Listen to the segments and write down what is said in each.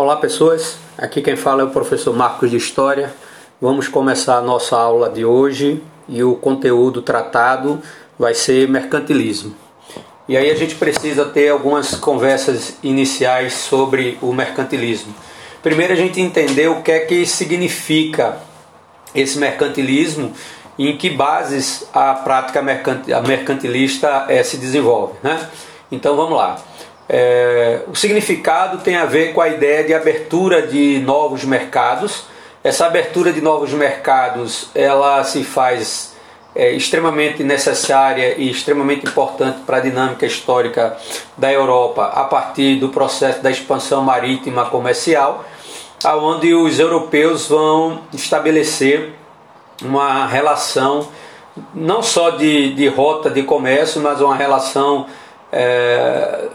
Olá pessoas, aqui quem fala é o professor Marcos de História. Vamos começar a nossa aula de hoje e o conteúdo tratado vai ser mercantilismo. E aí a gente precisa ter algumas conversas iniciais sobre o mercantilismo. Primeiro a gente entender o que é que significa esse mercantilismo e em que bases a prática mercantilista é, se desenvolve. Né? Então vamos lá. É, o significado tem a ver com a ideia de abertura de novos mercados. Essa abertura de novos mercados ela se faz é, extremamente necessária e extremamente importante para a dinâmica histórica da Europa a partir do processo da expansão marítima comercial, aonde os europeus vão estabelecer uma relação não só de, de rota de comércio, mas uma relação é,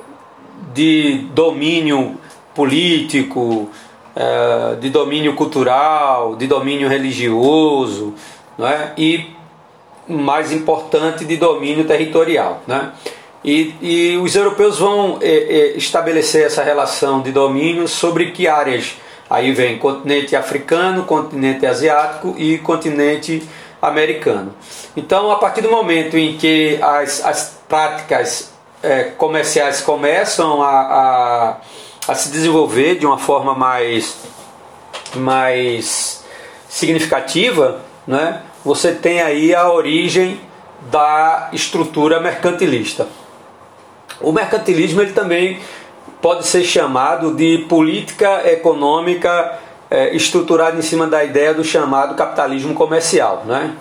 de domínio político, é, de domínio cultural, de domínio religioso, não é? e mais importante, de domínio territorial. Né? E, e os europeus vão é, é, estabelecer essa relação de domínio sobre que áreas? Aí vem continente africano, continente asiático e continente americano. Então, a partir do momento em que as, as práticas é, comerciais começam a, a, a, se desenvolver de uma forma mais, mais significativa, né, você tem aí a origem da estrutura mercantilista. O mercantilismo ele também pode ser chamado de política econômica é, estruturada em cima da ideia do chamado capitalismo comercial. Né?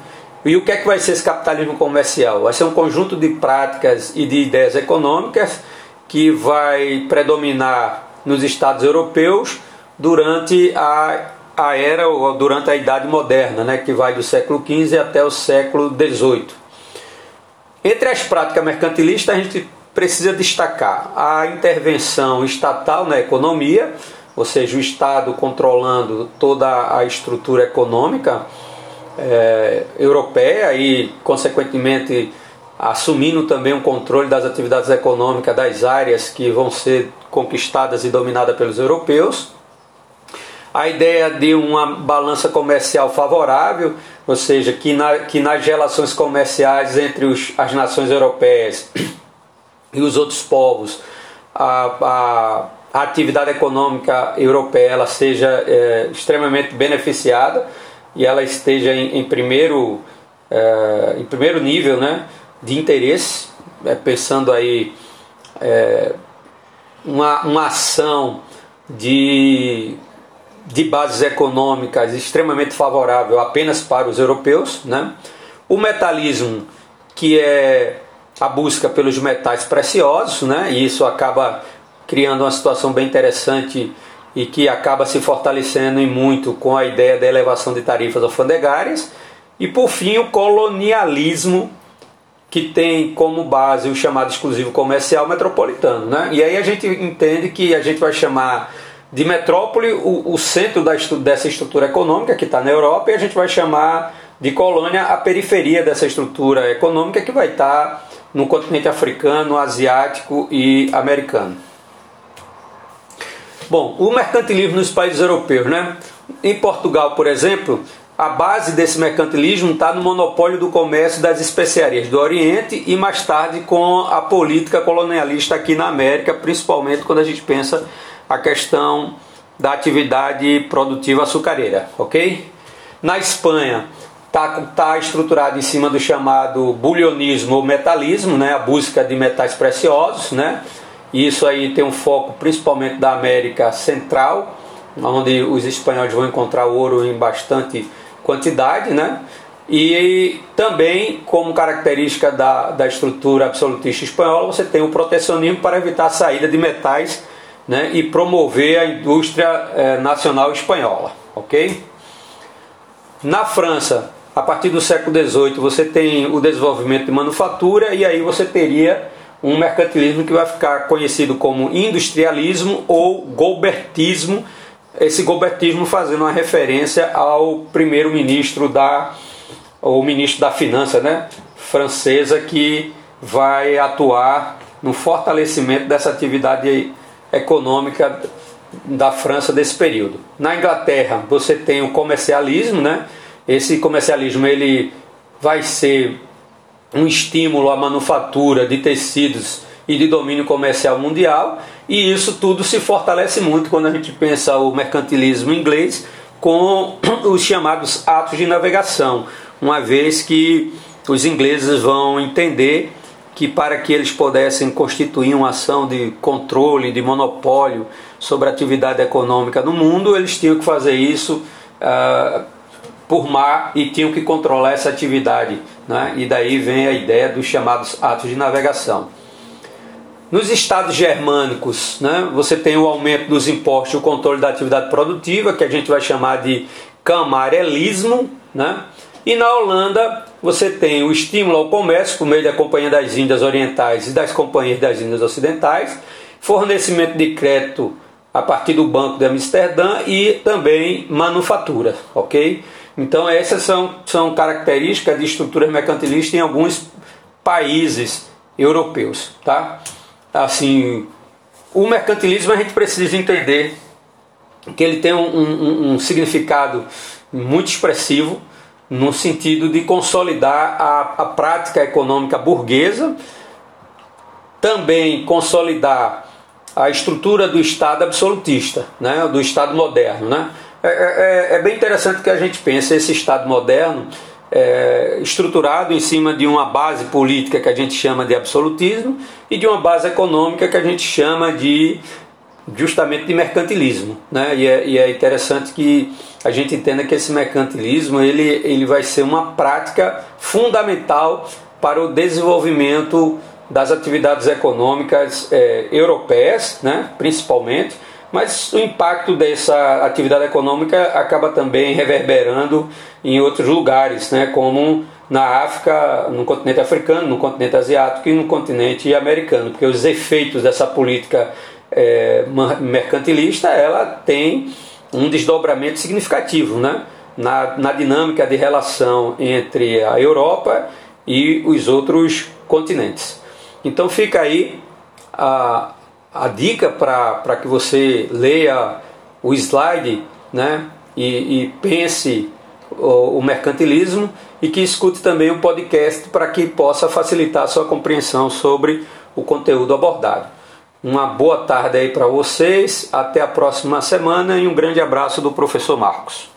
E o que é que vai ser esse capitalismo comercial? Vai ser um conjunto de práticas e de ideias econômicas que vai predominar nos estados europeus durante a, a era ou durante a Idade Moderna, né, que vai do século XV até o século XVIII. Entre as práticas mercantilistas, a gente precisa destacar a intervenção estatal na economia, ou seja, o Estado controlando toda a estrutura econômica é, europeia e, consequentemente, assumindo também o um controle das atividades econômicas das áreas que vão ser conquistadas e dominadas pelos europeus. A ideia de uma balança comercial favorável, ou seja, que, na, que nas relações comerciais entre os, as nações europeias e os outros povos, a, a, a atividade econômica europeia ela seja é, extremamente beneficiada e ela esteja em, em primeiro, é, em primeiro nível né, de interesse, é, pensando aí é, uma, uma ação de, de bases econômicas extremamente favorável apenas para os europeus. Né? O metalismo, que é a busca pelos metais preciosos, né? e isso acaba criando uma situação bem interessante e que acaba se fortalecendo em muito com a ideia da elevação de tarifas alfandegárias. E por fim, o colonialismo, que tem como base o chamado exclusivo comercial metropolitano. Né? E aí a gente entende que a gente vai chamar de metrópole o, o centro da, dessa estrutura econômica que está na Europa e a gente vai chamar de colônia a periferia dessa estrutura econômica que vai estar tá no continente africano, asiático e americano. Bom, o mercantilismo nos países europeus, né? Em Portugal, por exemplo, a base desse mercantilismo está no monopólio do comércio das especiarias do Oriente e mais tarde com a política colonialista aqui na América, principalmente quando a gente pensa a questão da atividade produtiva açucareira, ok? Na Espanha está tá estruturado em cima do chamado bulionismo ou metalismo, né? A busca de metais preciosos, né? E isso aí tem um foco principalmente da América Central, onde os espanhóis vão encontrar ouro em bastante quantidade, né? E também, como característica da, da estrutura absolutista espanhola, você tem o protecionismo para evitar a saída de metais né, e promover a indústria eh, nacional espanhola. ok? Na França, a partir do século XVIII, você tem o desenvolvimento de manufatura e aí você teria um mercantilismo que vai ficar conhecido como industrialismo ou golbertismo, esse golbertismo fazendo uma referência ao primeiro-ministro da ou ministro da Finança, né, francesa que vai atuar no fortalecimento dessa atividade econômica da França desse período. Na Inglaterra, você tem o comercialismo, né? Esse comercialismo ele vai ser um estímulo à manufatura de tecidos e de domínio comercial mundial, e isso tudo se fortalece muito quando a gente pensa o mercantilismo inglês com os chamados atos de navegação, uma vez que os ingleses vão entender que para que eles pudessem constituir uma ação de controle, de monopólio sobre a atividade econômica no mundo, eles tinham que fazer isso uh, por mar e tinham que controlar essa atividade. Né? E daí vem a ideia dos chamados atos de navegação. Nos estados germânicos, né, você tem o aumento dos impostos e o controle da atividade produtiva, que a gente vai chamar de camarelismo. Né? E na Holanda, você tem o estímulo ao comércio por meio da Companhia das Índias Orientais e das Companhias das Índias Ocidentais, fornecimento de crédito a partir do Banco de Amsterdã e também manufatura, ok? Então essas são, são características de estruturas mercantilistas em alguns países europeus, tá? assim, o mercantilismo a gente precisa entender que ele tem um, um, um significado muito expressivo no sentido de consolidar a, a prática econômica burguesa, também consolidar a estrutura do Estado absolutista, né, do Estado moderno. Né? É, é, é bem interessante que a gente pense esse Estado moderno é, estruturado em cima de uma base política que a gente chama de absolutismo e de uma base econômica que a gente chama de justamente de mercantilismo. Né? E, é, e é interessante que a gente entenda que esse mercantilismo ele, ele vai ser uma prática fundamental para o desenvolvimento das atividades econômicas é, europeias, né, principalmente, mas o impacto dessa atividade econômica acaba também reverberando em outros lugares, né, como na África, no continente africano, no continente asiático e no continente americano, porque os efeitos dessa política é, mercantilista ela tem um desdobramento significativo né, na, na dinâmica de relação entre a Europa e os outros continentes. Então fica aí a, a dica para que você leia o slide né, e, e pense o, o, mercantilismo e que escute também o podcast para que possa facilitar a sua compreensão sobre o conteúdo abordado. Uma boa tarde aí para vocês, até a próxima semana e um grande abraço do professor Marcos.